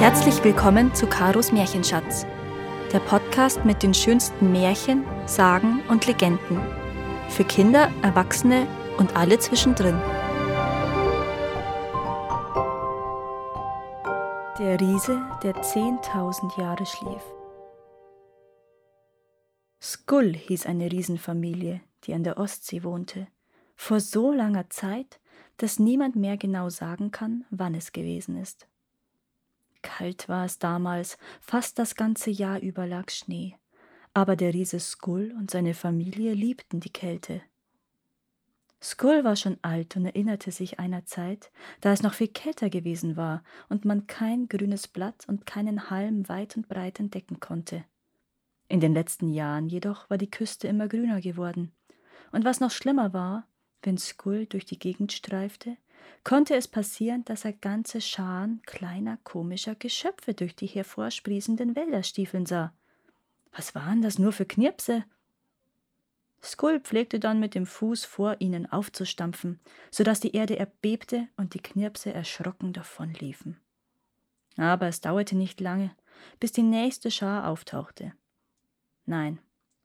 Herzlich willkommen zu Karos Märchenschatz, der Podcast mit den schönsten Märchen, Sagen und Legenden. Für Kinder, Erwachsene und alle zwischendrin. Der Riese, der 10.000 Jahre schlief. Skull hieß eine Riesenfamilie, die an der Ostsee wohnte. Vor so langer Zeit, dass niemand mehr genau sagen kann, wann es gewesen ist. Kalt war es damals, fast das ganze Jahr über lag Schnee. Aber der Riese Skull und seine Familie liebten die Kälte. Skull war schon alt und erinnerte sich einer Zeit, da es noch viel kälter gewesen war und man kein grünes Blatt und keinen Halm weit und breit entdecken konnte. In den letzten Jahren jedoch war die Küste immer grüner geworden. Und was noch schlimmer war, wenn Skull durch die Gegend streifte, konnte es passieren, dass er ganze Scharen kleiner komischer Geschöpfe durch die hervorsprießenden Wälder stiefeln sah. Was waren das nur für Knirpse? Skull pflegte dann mit dem Fuß vor ihnen aufzustampfen, so dass die Erde erbebte und die Knirpse erschrocken davonliefen. Aber es dauerte nicht lange, bis die nächste Schar auftauchte. Nein,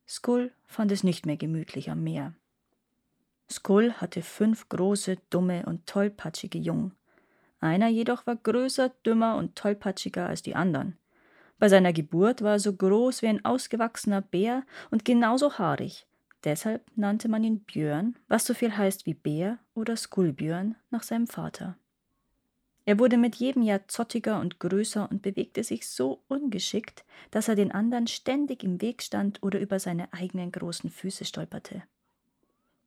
Skull fand es nicht mehr gemütlich am Meer. Skull hatte fünf große, dumme und tollpatschige Jungen. Einer jedoch war größer, dümmer und tollpatschiger als die anderen. Bei seiner Geburt war er so groß wie ein ausgewachsener Bär und genauso haarig. Deshalb nannte man ihn Björn, was so viel heißt wie Bär oder Skullbjörn nach seinem Vater. Er wurde mit jedem Jahr zottiger und größer und bewegte sich so ungeschickt, dass er den anderen ständig im Weg stand oder über seine eigenen großen Füße stolperte.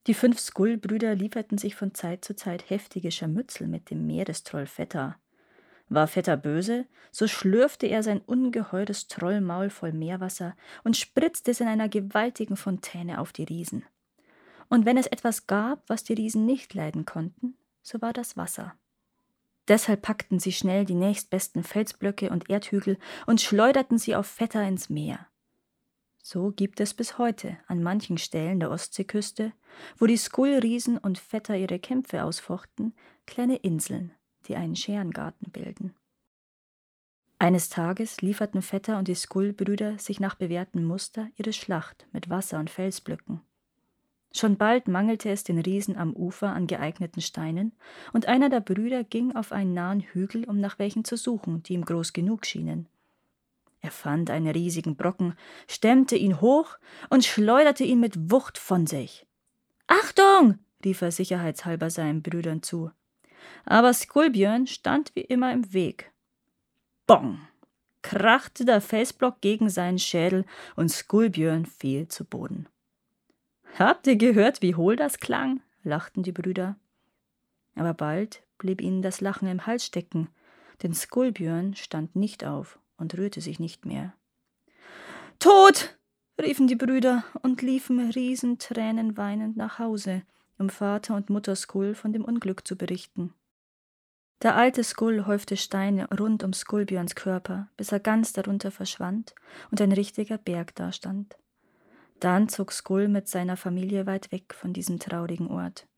Die fünf Skull-Brüder lieferten sich von Zeit zu Zeit heftige Scharmützel mit dem Meerestroll Vetter. War Vetter böse, so schlürfte er sein ungeheures Trollmaul voll Meerwasser und spritzte es in einer gewaltigen Fontäne auf die Riesen. Und wenn es etwas gab, was die Riesen nicht leiden konnten, so war das Wasser. Deshalb packten sie schnell die nächstbesten Felsblöcke und Erdhügel und schleuderten sie auf Vetter ins Meer. So gibt es bis heute an manchen Stellen der Ostseeküste, wo die Skullriesen und Vetter ihre Kämpfe ausfochten, kleine Inseln, die einen Scherengarten bilden. Eines Tages lieferten Vetter und die Skullbrüder sich nach bewährtem Muster ihre Schlacht mit Wasser und Felsblöcken. Schon bald mangelte es den Riesen am Ufer an geeigneten Steinen, und einer der Brüder ging auf einen nahen Hügel, um nach welchen zu suchen, die ihm groß genug schienen. Er fand einen riesigen Brocken, stemmte ihn hoch und schleuderte ihn mit Wucht von sich. Achtung! rief er sicherheitshalber seinen Brüdern zu. Aber Skulbjörn stand wie immer im Weg. Bong! krachte der Felsblock gegen seinen Schädel und Skulbjörn fiel zu Boden. Habt ihr gehört, wie hohl das klang? lachten die Brüder. Aber bald blieb ihnen das Lachen im Hals stecken, denn Skulbjörn stand nicht auf und rührte sich nicht mehr. Tod! riefen die Brüder und liefen Riesentränen weinend nach Hause, um Vater und Mutter Skull von dem Unglück zu berichten. Der alte Skull häufte Steine rund um Skullbjörns Körper, bis er ganz darunter verschwand und ein richtiger Berg dastand. Dann zog Skull mit seiner Familie weit weg von diesem traurigen Ort.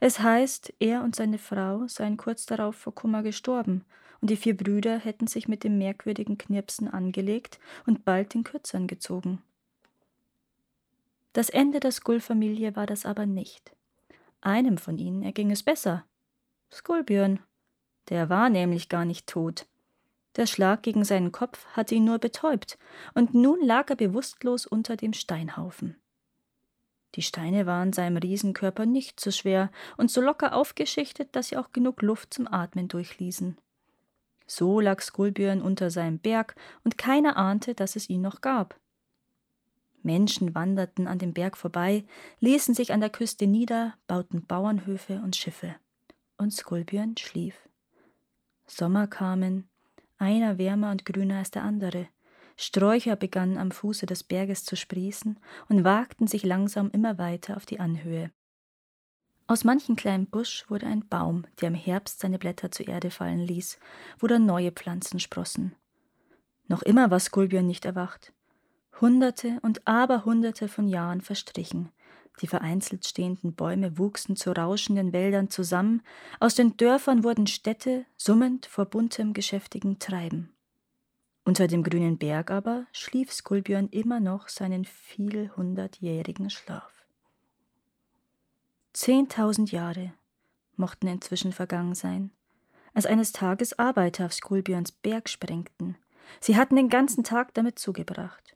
Es heißt, er und seine Frau seien kurz darauf vor Kummer gestorben und die vier Brüder hätten sich mit dem merkwürdigen Knirpsen angelegt und bald den Kürzern gezogen. Das Ende der Skull-Familie war das aber nicht. Einem von ihnen erging es besser. Skullbjörn. Der war nämlich gar nicht tot. Der Schlag gegen seinen Kopf hatte ihn nur betäubt, und nun lag er bewusstlos unter dem Steinhaufen. Die Steine waren seinem Riesenkörper nicht so schwer und so locker aufgeschichtet, dass sie auch genug Luft zum Atmen durchließen. So lag Skulbjörn unter seinem Berg, und keiner ahnte, dass es ihn noch gab. Menschen wanderten an dem Berg vorbei, ließen sich an der Küste nieder, bauten Bauernhöfe und Schiffe. Und Skulbjörn schlief. Sommer kamen, einer wärmer und grüner als der andere. Sträucher begannen am Fuße des Berges zu sprießen und wagten sich langsam immer weiter auf die Anhöhe. Aus manchem kleinen Busch wurde ein Baum, der im Herbst seine Blätter zur Erde fallen ließ, wo dann neue Pflanzen sprossen. Noch immer war Skulbjörn nicht erwacht. Hunderte und Aberhunderte von Jahren verstrichen. Die vereinzelt stehenden Bäume wuchsen zu rauschenden Wäldern zusammen, aus den Dörfern wurden Städte, summend vor buntem, geschäftigen Treiben. Unter dem grünen Berg aber schlief Skulbjörn immer noch seinen vielhundertjährigen Schlaf. Zehntausend Jahre mochten inzwischen vergangen sein, als eines Tages Arbeiter auf Skulbjörns Berg sprengten. Sie hatten den ganzen Tag damit zugebracht.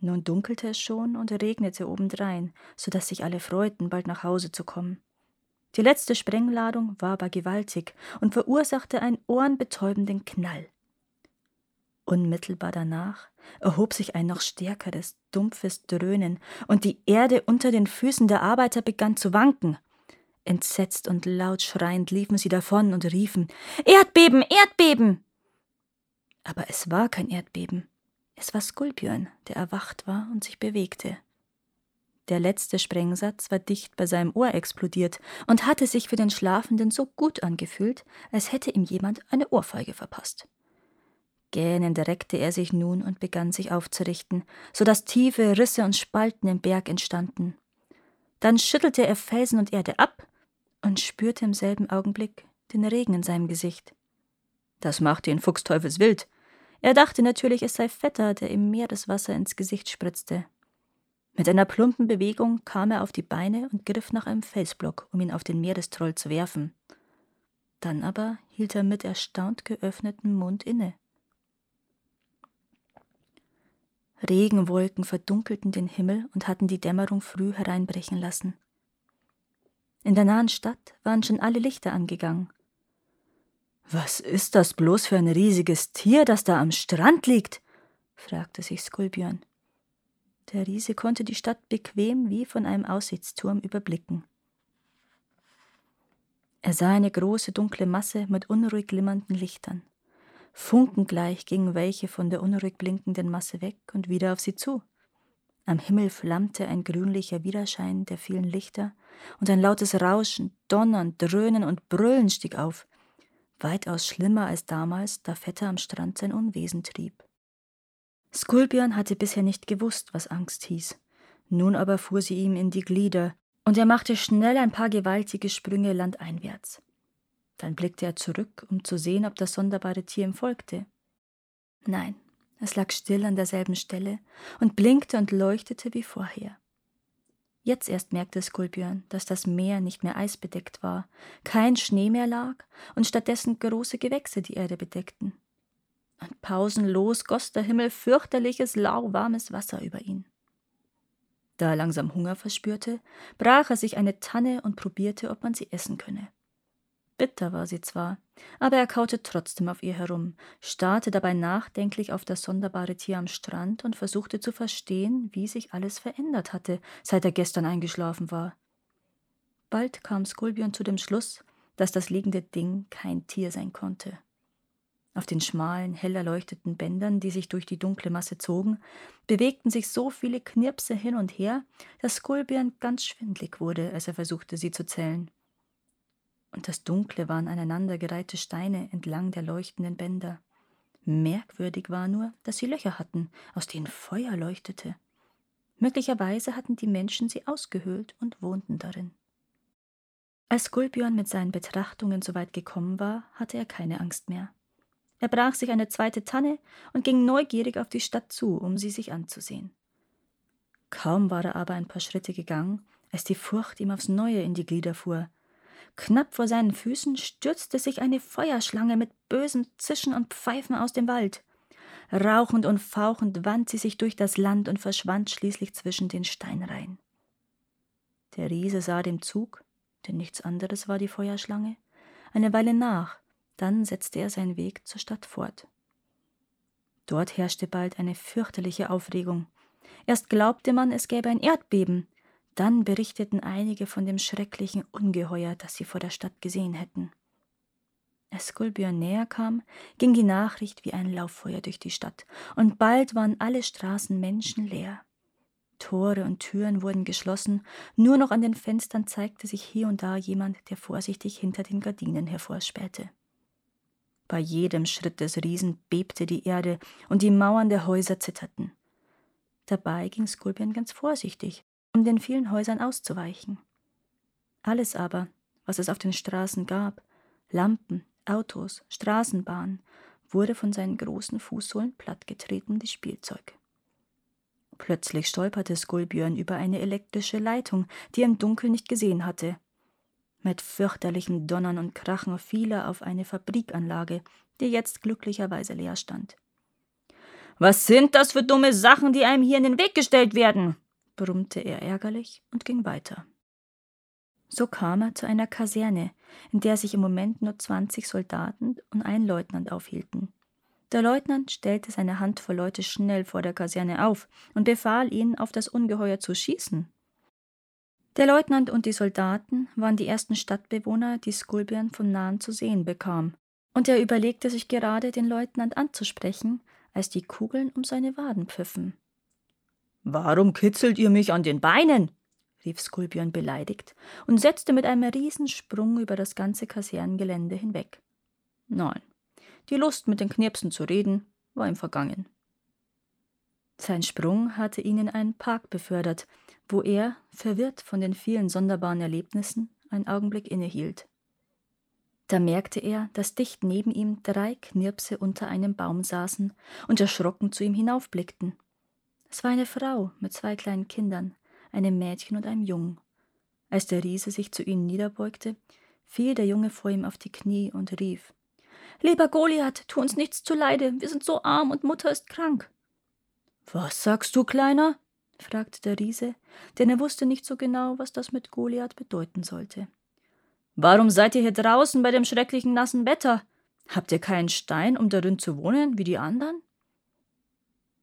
Nun dunkelte es schon und regnete obendrein, so dass sich alle freuten, bald nach Hause zu kommen. Die letzte Sprengladung war aber gewaltig und verursachte einen ohrenbetäubenden Knall. Unmittelbar danach erhob sich ein noch stärkeres, dumpfes Dröhnen, und die Erde unter den Füßen der Arbeiter begann zu wanken. Entsetzt und laut schreiend liefen sie davon und riefen Erdbeben, Erdbeben. Aber es war kein Erdbeben. Es war Skulpion, der erwacht war und sich bewegte. Der letzte Sprengsatz war dicht bei seinem Ohr explodiert und hatte sich für den Schlafenden so gut angefühlt, als hätte ihm jemand eine Ohrfeige verpasst. Gähnend reckte er sich nun und begann sich aufzurichten, so dass tiefe Risse und Spalten im Berg entstanden. Dann schüttelte er Felsen und Erde ab und spürte im selben Augenblick den Regen in seinem Gesicht. Das machte ihn fuchsteufelswild. Er dachte natürlich, es sei Vetter, der ihm Meereswasser ins Gesicht spritzte. Mit einer plumpen Bewegung kam er auf die Beine und griff nach einem Felsblock, um ihn auf den Meerestroll zu werfen. Dann aber hielt er mit erstaunt geöffnetem Mund inne. Regenwolken verdunkelten den Himmel und hatten die Dämmerung früh hereinbrechen lassen. In der nahen Stadt waren schon alle Lichter angegangen. Was ist das bloß für ein riesiges Tier, das da am Strand liegt? fragte sich Skulbjörn. Der Riese konnte die Stadt bequem wie von einem Aussichtsturm überblicken. Er sah eine große dunkle Masse mit unruhig glimmernden Lichtern. Funkengleich gingen welche von der unruhig blinkenden Masse weg und wieder auf sie zu. Am Himmel flammte ein grünlicher Widerschein der vielen Lichter, und ein lautes Rauschen, Donnern, Dröhnen und Brüllen stieg auf, weitaus schlimmer als damals, da Vetter am Strand sein Unwesen trieb. Skulpion hatte bisher nicht gewusst, was Angst hieß. Nun aber fuhr sie ihm in die Glieder, und er machte schnell ein paar gewaltige Sprünge landeinwärts. Dann blickte er zurück, um zu sehen, ob das sonderbare Tier ihm folgte. Nein, es lag still an derselben Stelle und blinkte und leuchtete wie vorher. Jetzt erst merkte Skulpion, dass das Meer nicht mehr eisbedeckt war, kein Schnee mehr lag und stattdessen große Gewächse die Erde bedeckten. Und pausenlos goss der Himmel fürchterliches, lauwarmes Wasser über ihn. Da er langsam Hunger verspürte, brach er sich eine Tanne und probierte, ob man sie essen könne. Bitter war sie zwar, aber er kaute trotzdem auf ihr herum, starrte dabei nachdenklich auf das sonderbare Tier am Strand und versuchte zu verstehen, wie sich alles verändert hatte, seit er gestern eingeschlafen war. Bald kam Skulbion zu dem Schluss, dass das liegende Ding kein Tier sein konnte. Auf den schmalen, hell erleuchteten Bändern, die sich durch die dunkle Masse zogen, bewegten sich so viele Knirpse hin und her, dass Skulbion ganz schwindlig wurde, als er versuchte, sie zu zählen und das Dunkle waren aneinandergereihte Steine entlang der leuchtenden Bänder. Merkwürdig war nur, dass sie Löcher hatten, aus denen Feuer leuchtete. Möglicherweise hatten die Menschen sie ausgehöhlt und wohnten darin. Als Gulbjörn mit seinen Betrachtungen so weit gekommen war, hatte er keine Angst mehr. Er brach sich eine zweite Tanne und ging neugierig auf die Stadt zu, um sie sich anzusehen. Kaum war er aber ein paar Schritte gegangen, als die Furcht ihm aufs Neue in die Glieder fuhr, Knapp vor seinen Füßen stürzte sich eine Feuerschlange mit bösem Zischen und Pfeifen aus dem Wald. Rauchend und fauchend wand sie sich durch das Land und verschwand schließlich zwischen den Steinreihen. Der Riese sah dem Zug, denn nichts anderes war die Feuerschlange, eine Weile nach, dann setzte er seinen Weg zur Stadt fort. Dort herrschte bald eine fürchterliche Aufregung. Erst glaubte man, es gäbe ein Erdbeben, dann berichteten einige von dem schrecklichen Ungeheuer, das sie vor der Stadt gesehen hätten. Als Skulbjörn näher kam, ging die Nachricht wie ein Lauffeuer durch die Stadt, und bald waren alle Straßen menschenleer. Tore und Türen wurden geschlossen, nur noch an den Fenstern zeigte sich hier und da jemand, der vorsichtig hinter den Gardinen hervorspähte. Bei jedem Schritt des Riesen bebte die Erde und die Mauern der Häuser zitterten. Dabei ging Skulbjörn ganz vorsichtig, um den vielen Häusern auszuweichen. Alles aber, was es auf den Straßen gab, Lampen, Autos, Straßenbahnen, wurde von seinen großen Fußsohlen plattgetreten wie Spielzeug. Plötzlich stolperte Skulbjörn über eine elektrische Leitung, die er im Dunkeln nicht gesehen hatte. Mit fürchterlichen Donnern und Krachen fiel er auf eine Fabrikanlage, die jetzt glücklicherweise leer stand. Was sind das für dumme Sachen, die einem hier in den Weg gestellt werden? Brummte er ärgerlich und ging weiter. So kam er zu einer Kaserne, in der sich im Moment nur zwanzig Soldaten und ein Leutnant aufhielten. Der Leutnant stellte seine Handvoll Leute schnell vor der Kaserne auf und befahl ihnen, auf das Ungeheuer zu schießen. Der Leutnant und die Soldaten waren die ersten Stadtbewohner, die Skulbian von nahen zu sehen bekam, und er überlegte sich gerade, den Leutnant anzusprechen, als die Kugeln um seine Waden pfiffen. Warum kitzelt ihr mich an den Beinen? rief Skulbion beleidigt und setzte mit einem Riesensprung über das ganze Kasernengelände hinweg. Nein, die Lust, mit den Knirpsen zu reden, war ihm vergangen. Sein Sprung hatte ihn in einen Park befördert, wo er, verwirrt von den vielen sonderbaren Erlebnissen, einen Augenblick innehielt. Da merkte er, dass dicht neben ihm drei Knirpse unter einem Baum saßen und erschrocken zu ihm hinaufblickten. Es war eine Frau mit zwei kleinen Kindern, einem Mädchen und einem Jungen. Als der Riese sich zu ihnen niederbeugte, fiel der Junge vor ihm auf die Knie und rief Lieber Goliath, tu uns nichts zuleide, wir sind so arm und Mutter ist krank. Was sagst du, Kleiner? fragte der Riese, denn er wusste nicht so genau, was das mit Goliath bedeuten sollte. Warum seid ihr hier draußen bei dem schrecklichen nassen Wetter? Habt ihr keinen Stein, um darin zu wohnen, wie die anderen?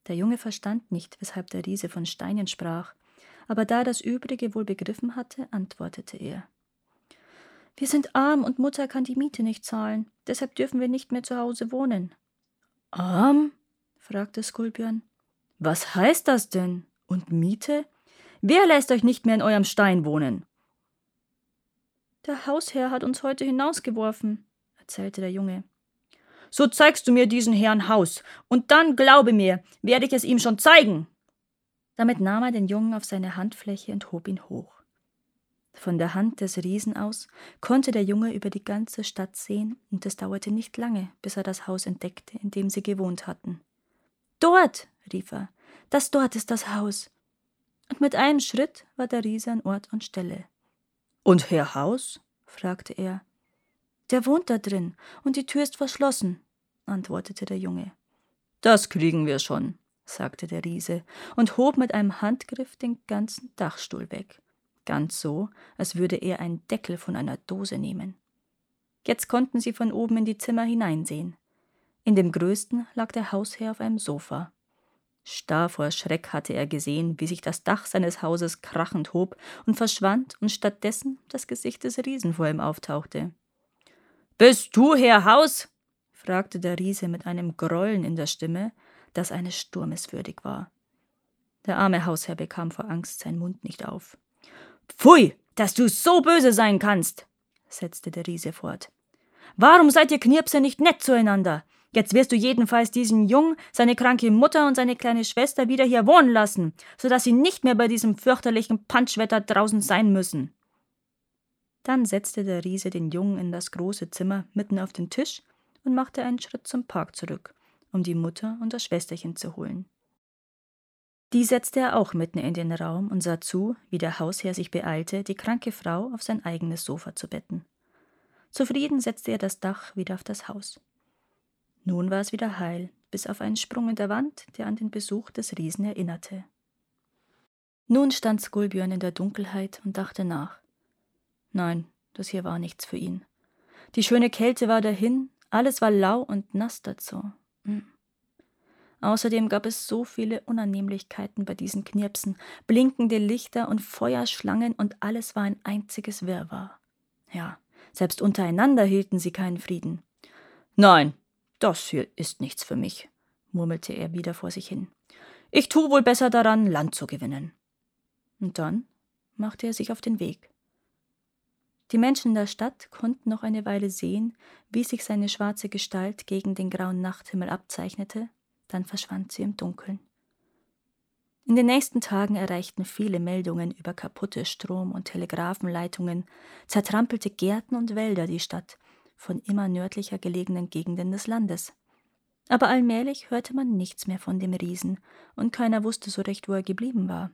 Der Junge verstand nicht, weshalb der Riese von Steinen sprach, aber da er das Übrige wohl begriffen hatte, antwortete er. Wir sind arm und Mutter kann die Miete nicht zahlen, deshalb dürfen wir nicht mehr zu Hause wohnen. Arm? fragte Skulpion. Was heißt das denn? Und Miete? Wer lässt euch nicht mehr in eurem Stein wohnen? Der Hausherr hat uns heute hinausgeworfen, erzählte der Junge. So zeigst du mir diesen Herrn Haus, und dann, glaube mir, werde ich es ihm schon zeigen. Damit nahm er den Jungen auf seine Handfläche und hob ihn hoch. Von der Hand des Riesen aus konnte der Junge über die ganze Stadt sehen, und es dauerte nicht lange, bis er das Haus entdeckte, in dem sie gewohnt hatten. Dort, rief er, das dort ist das Haus. Und mit einem Schritt war der Riese an Ort und Stelle. Und Herr Haus? fragte er. Der wohnt da drin, und die Tür ist verschlossen, antwortete der Junge. Das kriegen wir schon, sagte der Riese und hob mit einem Handgriff den ganzen Dachstuhl weg, ganz so, als würde er einen Deckel von einer Dose nehmen. Jetzt konnten sie von oben in die Zimmer hineinsehen. In dem größten lag der Hausherr auf einem Sofa. Starr vor Schreck hatte er gesehen, wie sich das Dach seines Hauses krachend hob und verschwand und stattdessen das Gesicht des Riesen vor ihm auftauchte. Bist du Herr Haus? fragte der Riese mit einem Grollen in der Stimme, das eines Sturmes würdig war. Der arme Hausherr bekam vor Angst seinen Mund nicht auf. Pfui, dass du so böse sein kannst, setzte der Riese fort. Warum seid ihr Knirpse nicht nett zueinander? Jetzt wirst du jedenfalls diesen Jungen, seine kranke Mutter und seine kleine Schwester wieder hier wohnen lassen, so dass sie nicht mehr bei diesem fürchterlichen Punschwetter draußen sein müssen. Dann setzte der Riese den Jungen in das große Zimmer mitten auf den Tisch und machte einen Schritt zum Park zurück, um die Mutter und das Schwesterchen zu holen. Die setzte er auch mitten in den Raum und sah zu, wie der Hausherr sich beeilte, die kranke Frau auf sein eigenes Sofa zu betten. Zufrieden setzte er das Dach wieder auf das Haus. Nun war es wieder heil, bis auf einen Sprung in der Wand, der an den Besuch des Riesen erinnerte. Nun stand Skulbjörn in der Dunkelheit und dachte nach. Nein, das hier war nichts für ihn. Die schöne Kälte war dahin, alles war lau und nass dazu. Hm. Außerdem gab es so viele Unannehmlichkeiten bei diesen Knirpsen, blinkende Lichter und Feuerschlangen und alles war ein einziges Wirrwarr. Ja, selbst untereinander hielten sie keinen Frieden. Nein, das hier ist nichts für mich, murmelte er wieder vor sich hin. Ich tu wohl besser daran, Land zu gewinnen. Und dann machte er sich auf den Weg. Die Menschen der Stadt konnten noch eine Weile sehen, wie sich seine schwarze Gestalt gegen den grauen Nachthimmel abzeichnete, dann verschwand sie im Dunkeln. In den nächsten Tagen erreichten viele Meldungen über kaputte Strom- und Telegrafenleitungen, zertrampelte Gärten und Wälder die Stadt, von immer nördlicher gelegenen Gegenden des Landes. Aber allmählich hörte man nichts mehr von dem Riesen, und keiner wusste so recht, wo er geblieben war.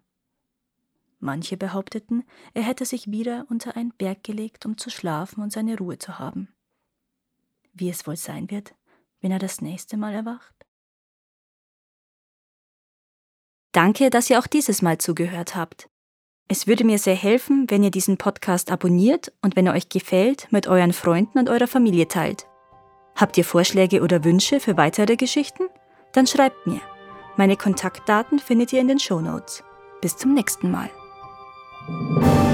Manche behaupteten, er hätte sich wieder unter einen Berg gelegt, um zu schlafen und seine Ruhe zu haben. Wie es wohl sein wird, wenn er das nächste Mal erwacht? Danke, dass ihr auch dieses Mal zugehört habt. Es würde mir sehr helfen, wenn ihr diesen Podcast abonniert und wenn er euch gefällt, mit euren Freunden und eurer Familie teilt. Habt ihr Vorschläge oder Wünsche für weitere Geschichten? Dann schreibt mir. Meine Kontaktdaten findet ihr in den Show Notes. Bis zum nächsten Mal. Thank you.